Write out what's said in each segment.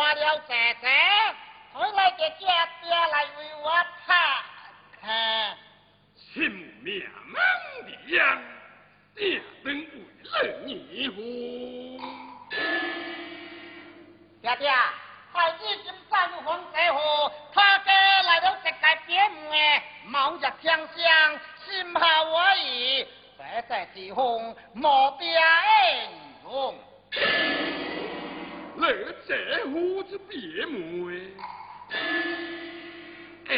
亲手换了姐姐，回来给爹爹来为我拍看。亲命的呀，爹能为了你乎？爹爹。孩子今再入皇帝府，他家来到这界边门，冒日天香，心下我意，这在之风莫变容。来这户子别门，哎，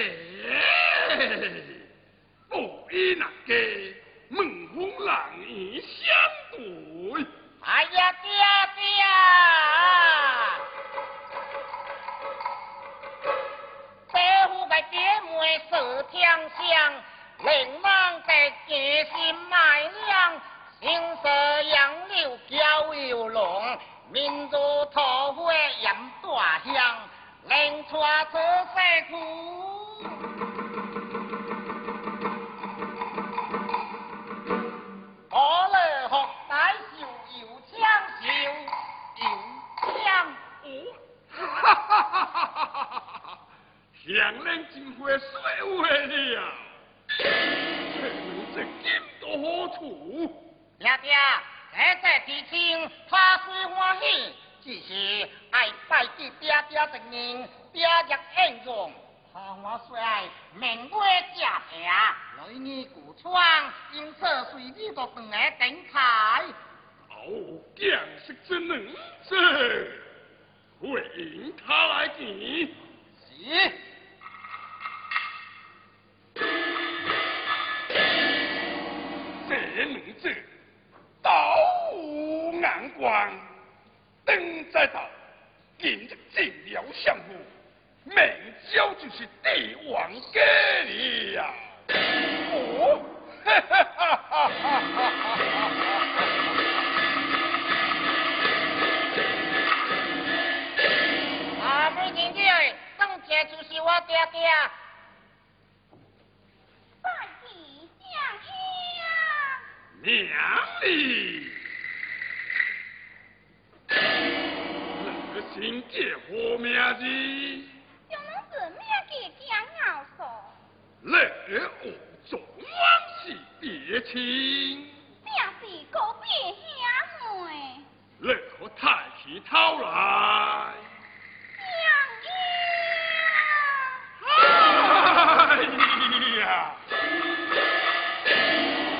不依那个门风浪影相对。哎呀，爹爹！爹妹是天香，令郎在决心卖娘，心色杨柳娇又浓，民族桃花饮大香，令出此世苦。我来学大秀又抢秀又抢哈哈哈哈哈哈！向人真会说话了，却能这金多好处？爹爹，这这事情他虽欢喜，只是爱拜祭爹爹的人，爹爹恩重，他我虽爱名归家庭，女儿古窗，因此随你都断来顶开。哦，将是之能者，回应他来见。是。这女子刀无眼光，登在道，今日进了相府，明朝就是帝王家了呀！哦，哈哈哈哈哈哈！啊，不认得，当家就是我爹爹。娘哩，两个结好名字，将侬名讲说，个往事，别兄妹，太。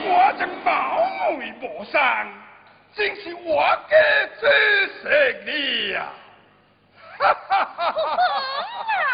我跟保妹无。真是我家最胜利呀！哈哈哈哈！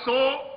alcançou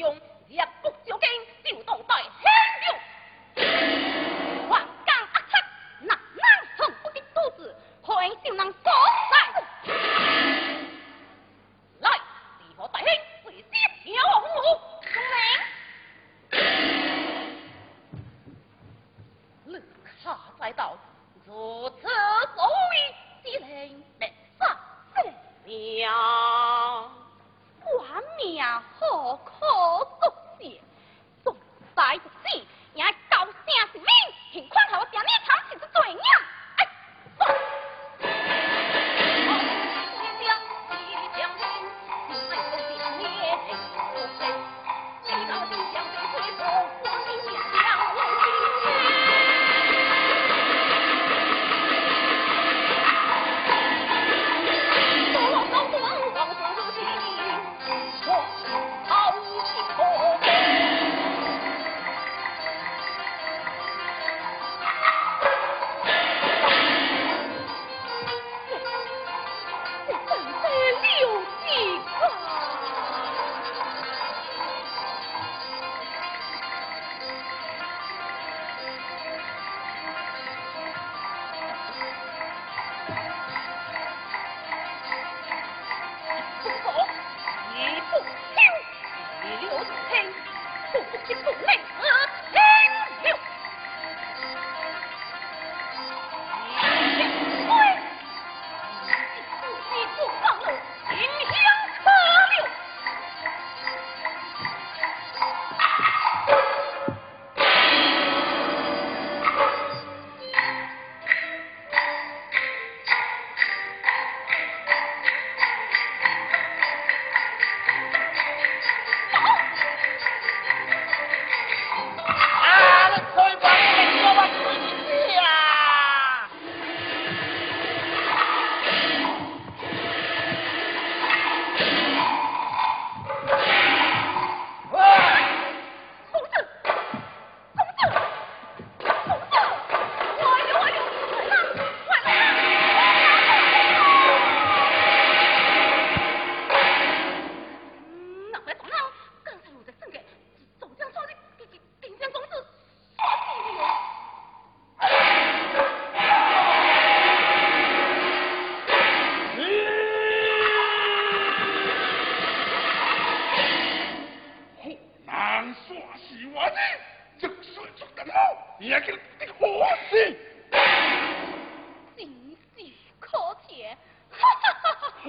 Dùng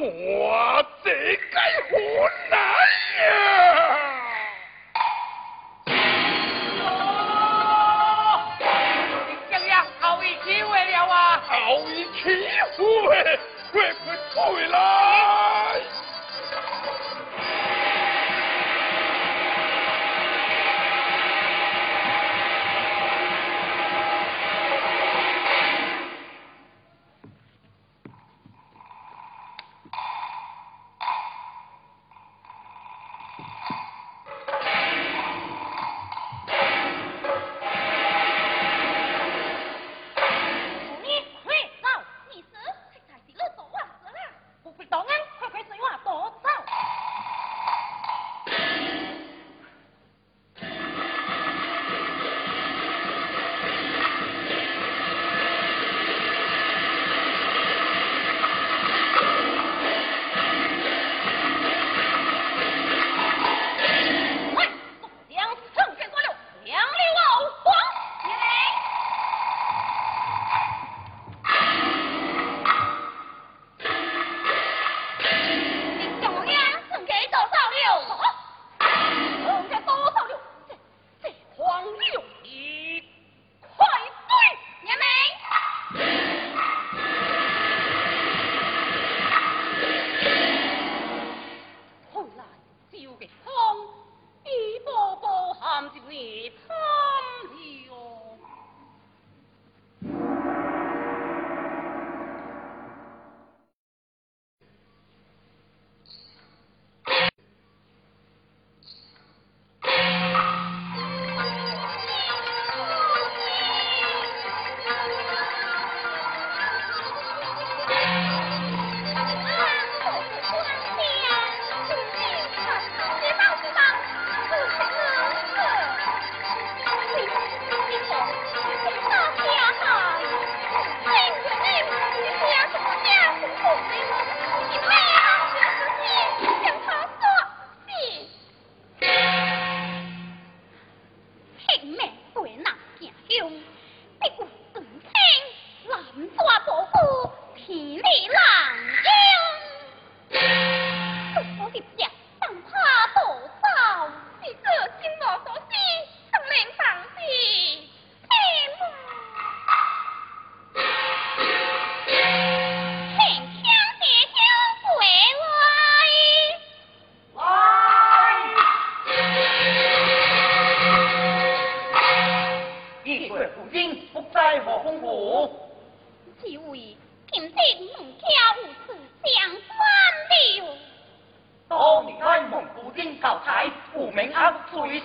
Oh. 公府。几位肯定孟家有此相关了。多年来蒙古丁高才，无名安不随。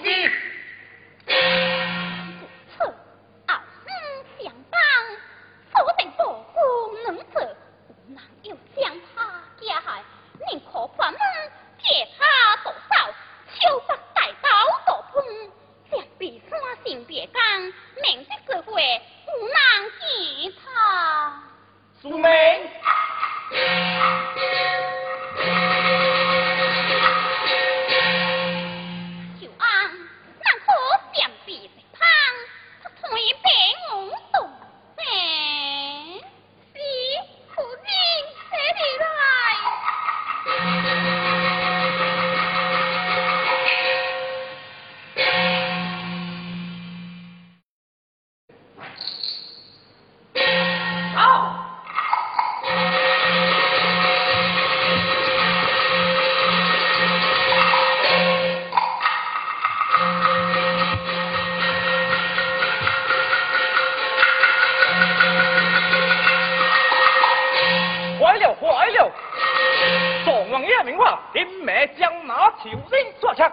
Yên miệng hoa, 枪，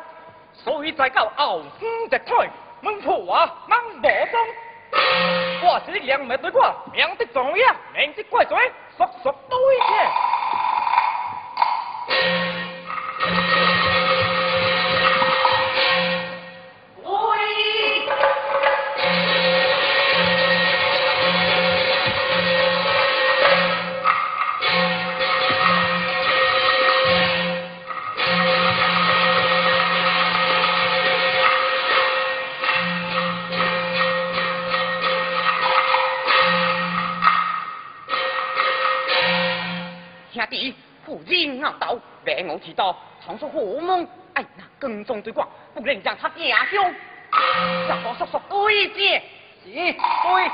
所以再到后方的退，孟 náo, thiếu dinh 最重要，命 sắc. Xôi trái 一无提到，传出火门，哎，那跟踪对挂，不能让他家乡，让我叔叔对接，是对。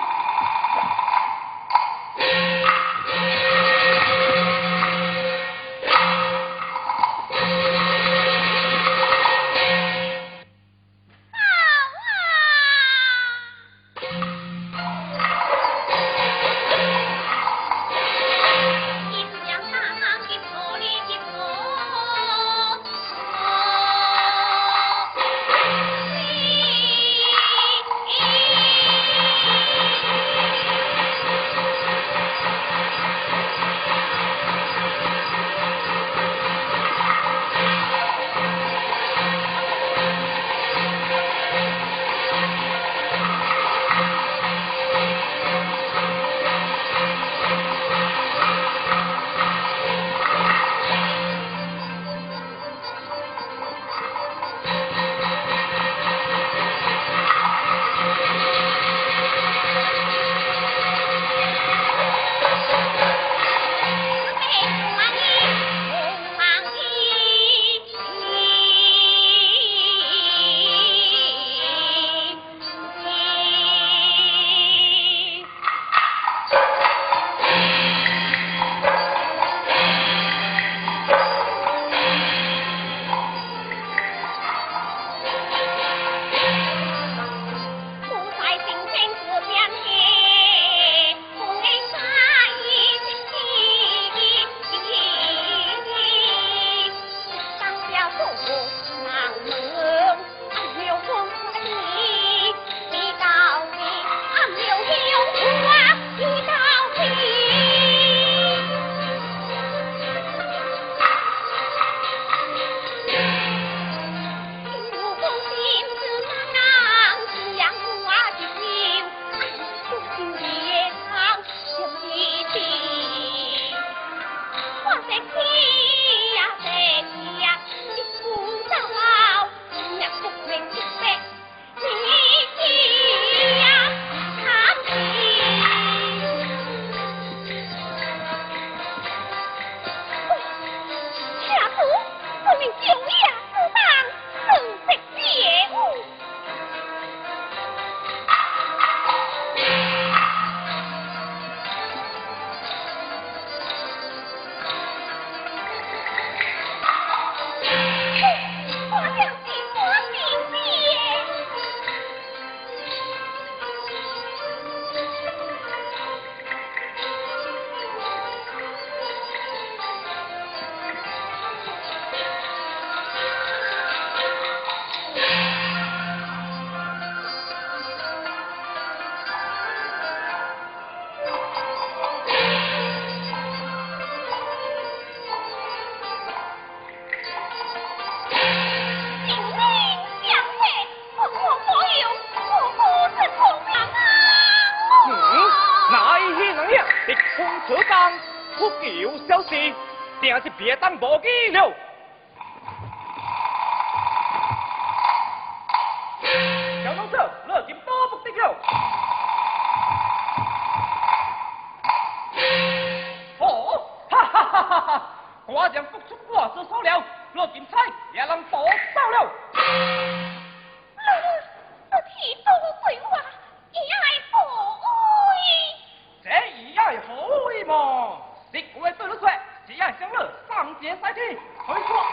定是别当 nó sẽ bịa tăng 了。哦哈哈哈哈哈，我真 Cháu nói sao Lừa 了连三军，回去。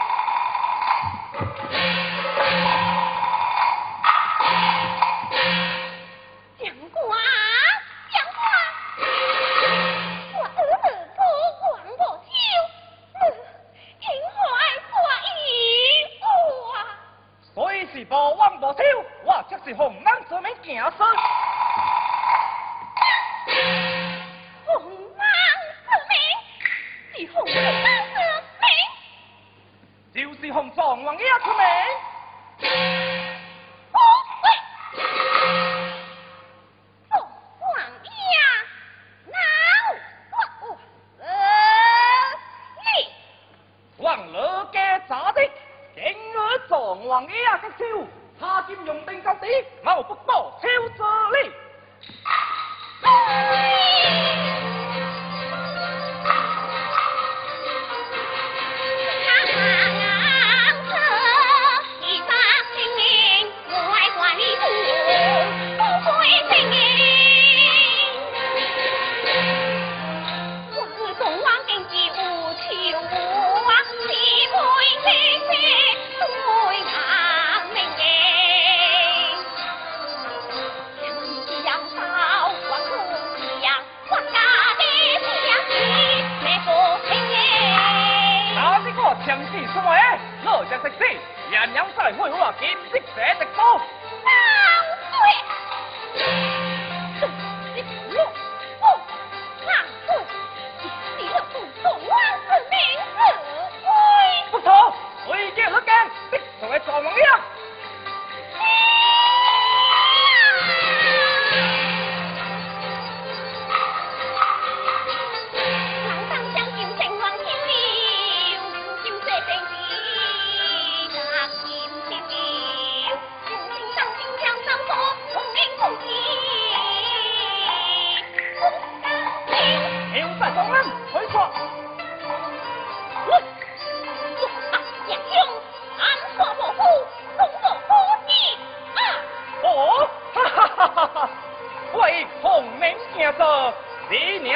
Đi nè,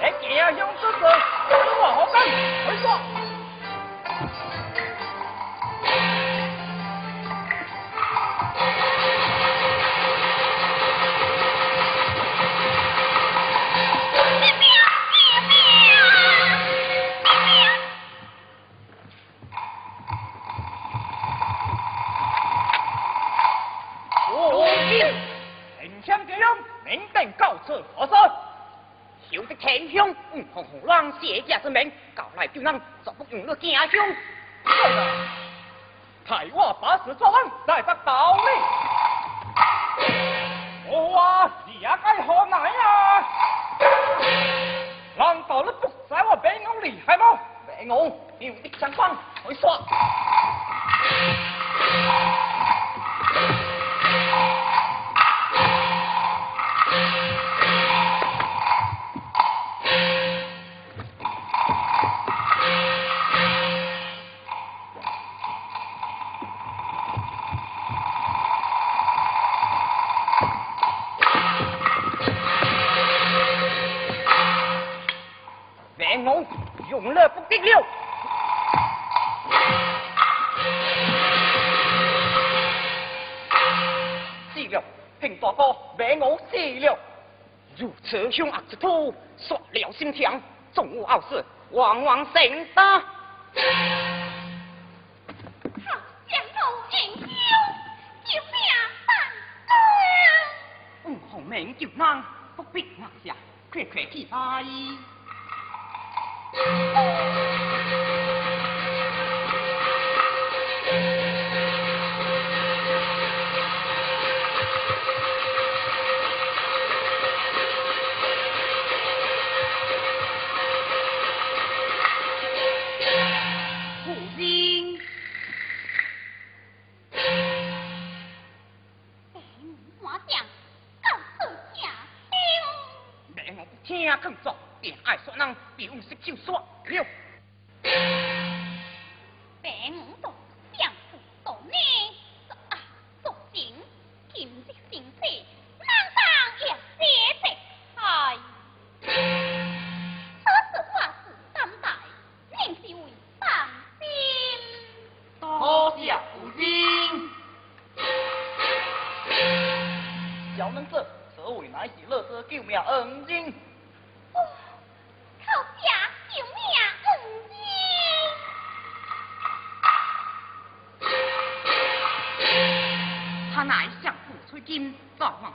哎，你要用这个 Xin mời 让不用 lại! 凶恶之徒，杀了心肠，纵无傲视，往往胜打。好相公英雄，救命三五红命救难，不必拿下，快快去来。净算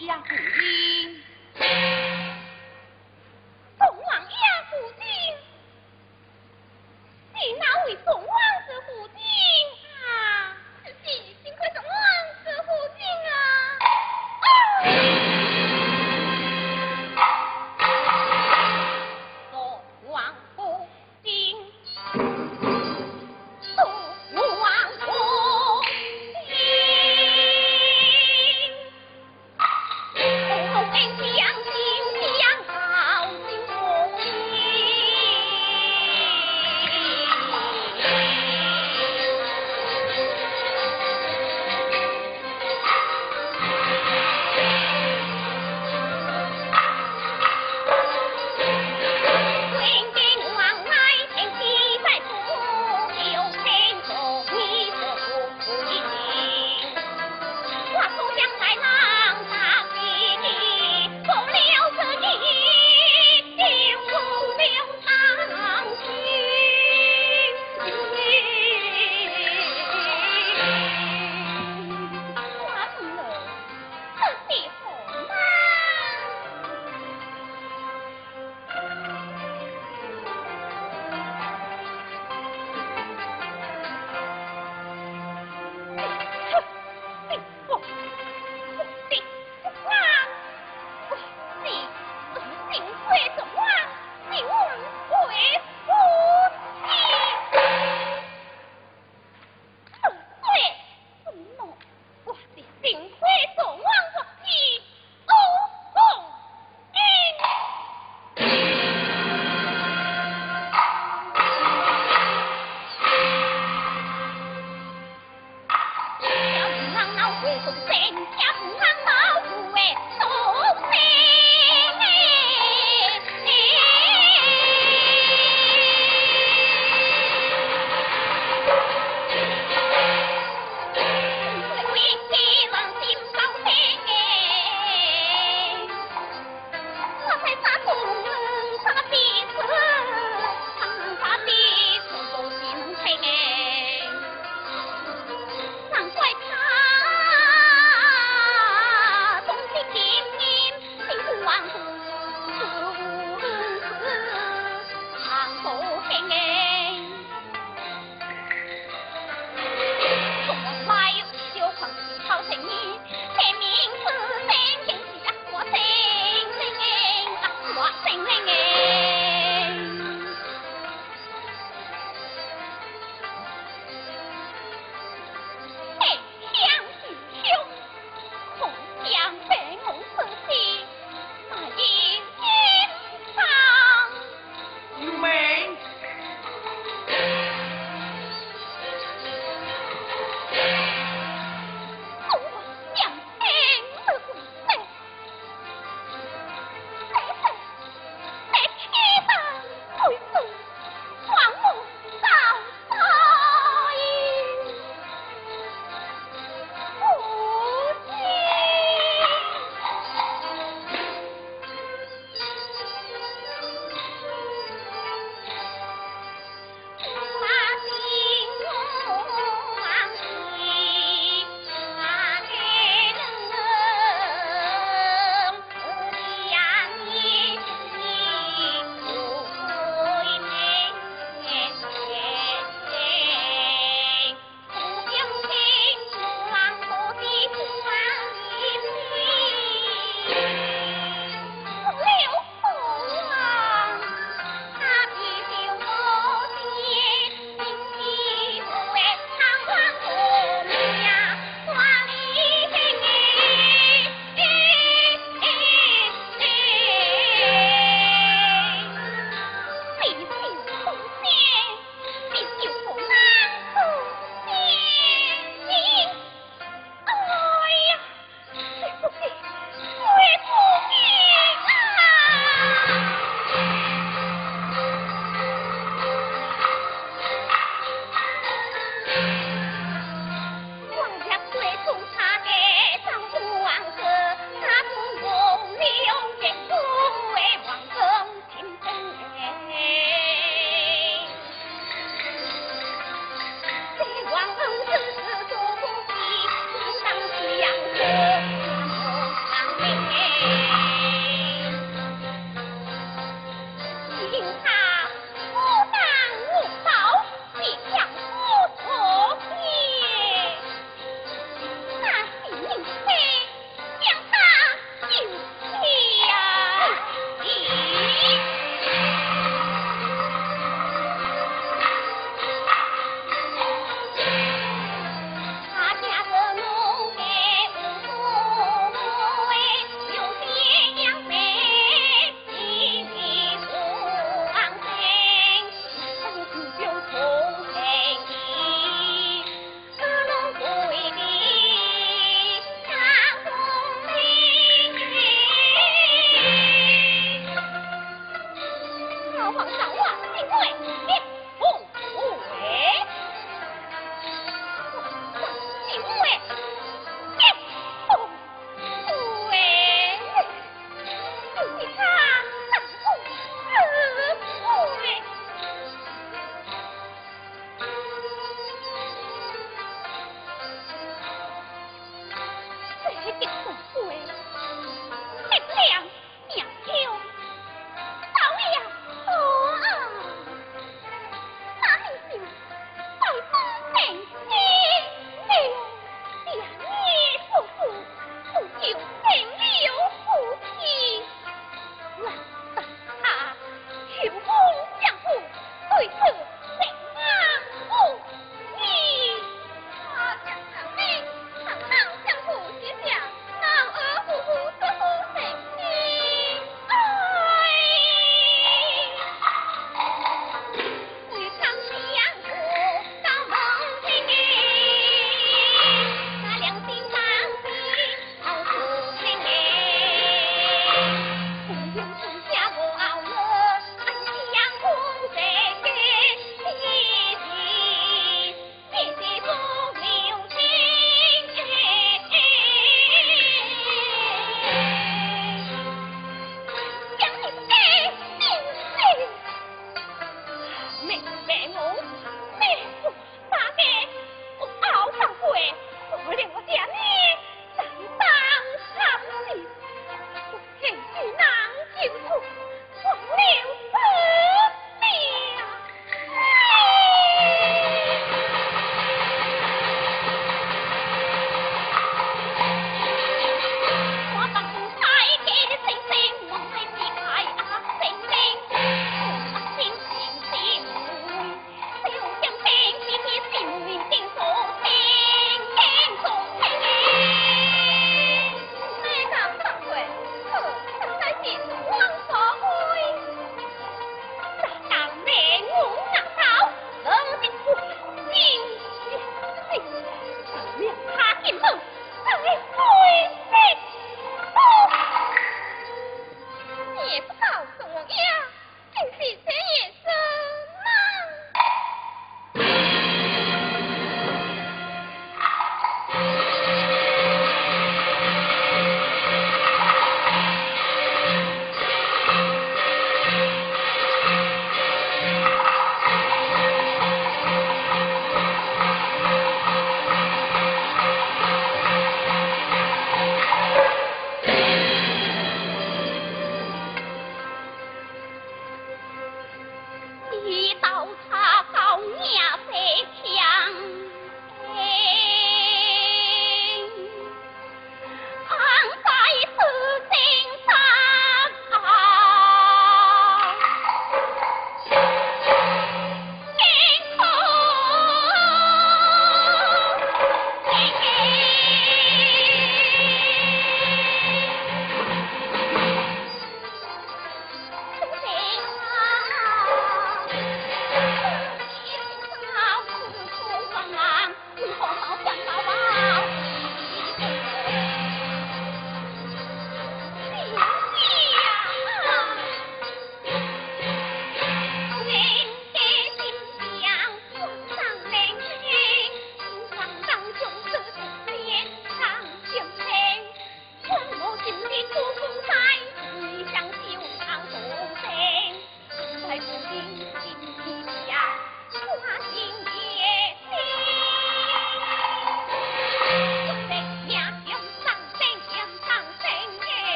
yang.